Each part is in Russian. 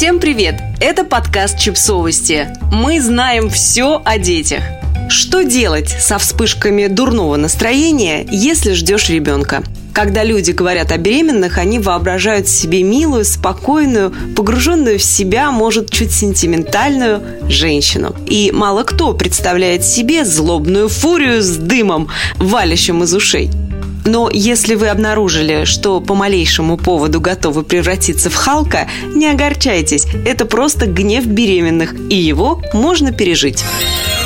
Всем привет! Это подкаст «Чипсовости». Мы знаем все о детях. Что делать со вспышками дурного настроения, если ждешь ребенка? Когда люди говорят о беременных, они воображают себе милую, спокойную, погруженную в себя, может, чуть сентиментальную женщину. И мало кто представляет себе злобную фурию с дымом, валящим из ушей. Но если вы обнаружили, что по малейшему поводу готовы превратиться в Халка, не огорчайтесь, это просто гнев беременных, и его можно пережить.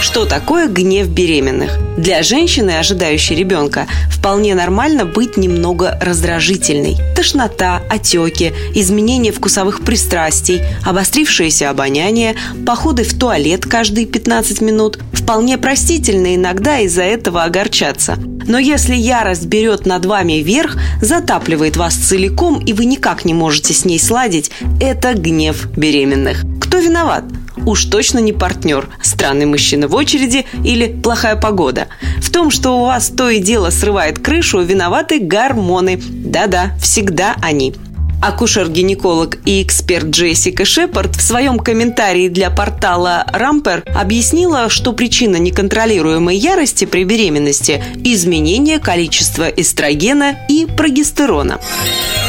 Что такое гнев беременных? Для женщины, ожидающей ребенка, вполне нормально быть немного раздражительной. Тошнота, отеки, изменение вкусовых пристрастий, обострившееся обоняние, походы в туалет каждые 15 минут. Вполне простительно иногда из-за этого огорчаться. Но если ярость берет над вами верх, затапливает вас целиком, и вы никак не можете с ней сладить, это гнев беременных. Кто виноват? Уж точно не партнер, странный мужчина в очереди или плохая погода. В том, что у вас то и дело срывает крышу, виноваты гормоны. Да-да, всегда они. Акушер-гинеколог и эксперт Джессика Шепард в своем комментарии для портала Рампер объяснила, что причина неконтролируемой ярости при беременности – изменение количества эстрогена и прогестерона.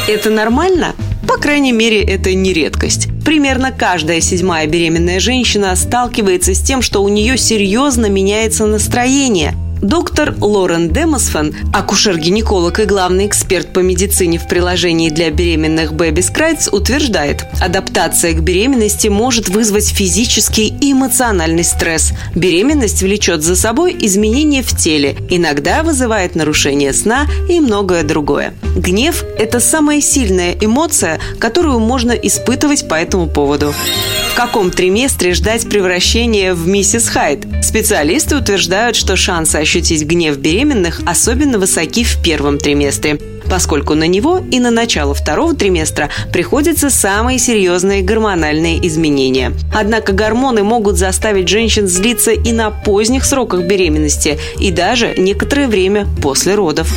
Это нормально? По крайней мере, это не редкость. Примерно каждая седьмая беременная женщина сталкивается с тем, что у нее серьезно меняется настроение – Доктор Лорен Демосфан, акушер-гинеколог и главный эксперт по медицине в приложении для беременных Baby Scrites, утверждает, адаптация к беременности может вызвать физический и эмоциональный стресс. Беременность влечет за собой изменения в теле, иногда вызывает нарушение сна и многое другое. Гнев – это самая сильная эмоция, которую можно испытывать по этому поводу каком триместре ждать превращения в миссис Хайд. Специалисты утверждают, что шансы ощутить гнев беременных особенно высоки в первом триместре поскольку на него и на начало второго триместра приходятся самые серьезные гормональные изменения. Однако гормоны могут заставить женщин злиться и на поздних сроках беременности, и даже некоторое время после родов.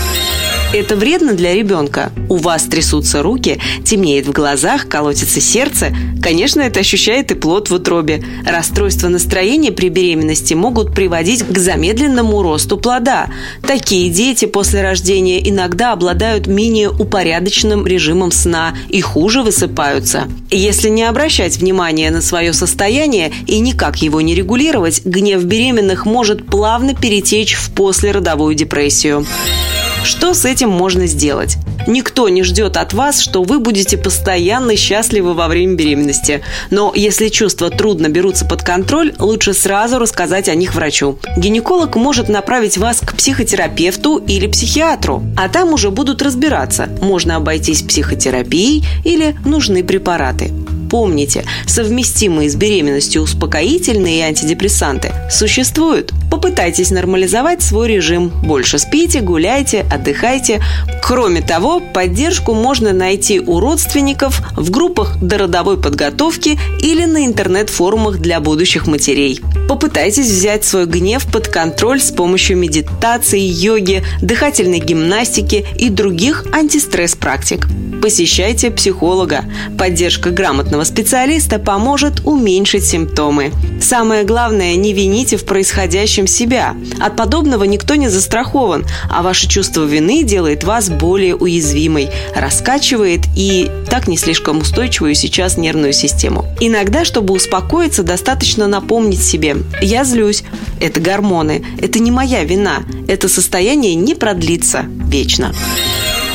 Это вредно для ребенка. У вас трясутся руки, темнеет в глазах, колотится сердце. Конечно, это ощущает и плод в утробе. Расстройства настроения при беременности могут приводить к замедленному росту плода. Такие дети после рождения иногда обладают менее упорядоченным режимом сна и хуже высыпаются. Если не обращать внимания на свое состояние и никак его не регулировать, гнев беременных может плавно перетечь в послеродовую депрессию. Что с этим можно сделать? Никто не ждет от вас, что вы будете постоянно счастливы во время беременности. Но если чувства трудно берутся под контроль, лучше сразу рассказать о них врачу. Гинеколог может направить вас к психотерапевту или психиатру, а там уже будут разбираться, можно обойтись психотерапией или нужны препараты. Помните, совместимые с беременностью успокоительные и антидепрессанты существуют. Попытайтесь нормализовать свой режим. Больше спите, гуляйте, отдыхайте. Кроме того, поддержку можно найти у родственников, в группах дородовой подготовки или на интернет-форумах для будущих матерей. Попытайтесь взять свой гнев под контроль с помощью медитации, йоги, дыхательной гимнастики и других антистресс-практик. Посещайте психолога. Поддержка грамотного специалиста поможет уменьшить симптомы. Самое главное, не вините в происходящем себя. От подобного никто не застрахован, а ваше чувство вины делает вас более уязвимой, раскачивает и так не слишком устойчивую сейчас нервную систему. Иногда, чтобы успокоиться, достаточно напомнить себе «я злюсь», это гормоны, это не моя вина, это состояние не продлится вечно.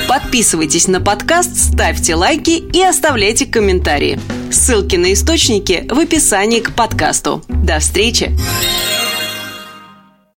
Подписывайтесь на подкаст, ставьте лайки и оставляйте комментарии. Ссылки на источники в описании к подкасту. До встречи!